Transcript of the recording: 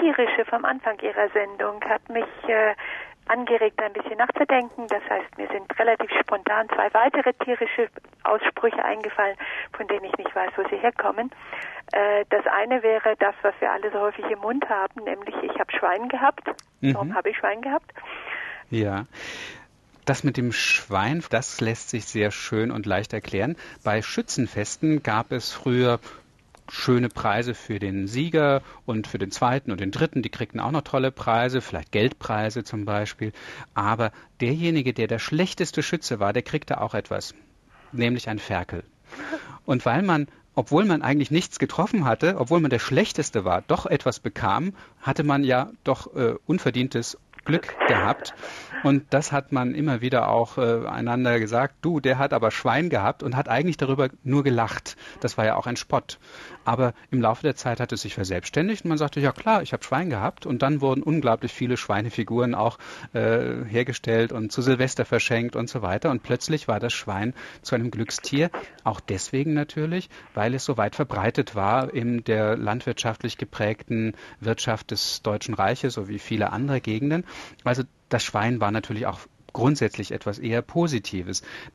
Tierische vom Anfang Ihrer Sendung hat mich äh, angeregt, ein bisschen nachzudenken. Das heißt, mir sind relativ spontan zwei weitere tierische Aussprüche eingefallen, von denen ich nicht weiß, wo sie herkommen. Äh, das eine wäre das, was wir alle so häufig im Mund haben, nämlich ich habe Schwein gehabt. Mhm. Warum habe ich Schwein gehabt? Ja. Das mit dem Schwein, das lässt sich sehr schön und leicht erklären. Bei Schützenfesten gab es früher schöne Preise für den Sieger und für den zweiten und den dritten. Die kriegten auch noch tolle Preise, vielleicht Geldpreise zum Beispiel. Aber derjenige, der der schlechteste Schütze war, der kriegte auch etwas, nämlich ein Ferkel. Und weil man obwohl man eigentlich nichts getroffen hatte, obwohl man der Schlechteste war, doch etwas bekam, hatte man ja doch äh, unverdientes Glück gehabt. Und das hat man immer wieder auch äh, einander gesagt, du, der hat aber Schwein gehabt und hat eigentlich darüber nur gelacht. Das war ja auch ein Spott. Aber im Laufe der Zeit hat es sich verselbstständigt und man sagte, ja klar, ich habe Schwein gehabt. Und dann wurden unglaublich viele Schweinefiguren auch äh, hergestellt und zu Silvester verschenkt und so weiter. Und plötzlich war das Schwein zu einem Glückstier. Auch deswegen natürlich, weil es so weit verbreitet war in der landwirtschaftlich geprägten Wirtschaft des Deutschen Reiches, so wie viele andere Gegenden. Also das Schwein war natürlich auch grundsätzlich etwas eher Positives.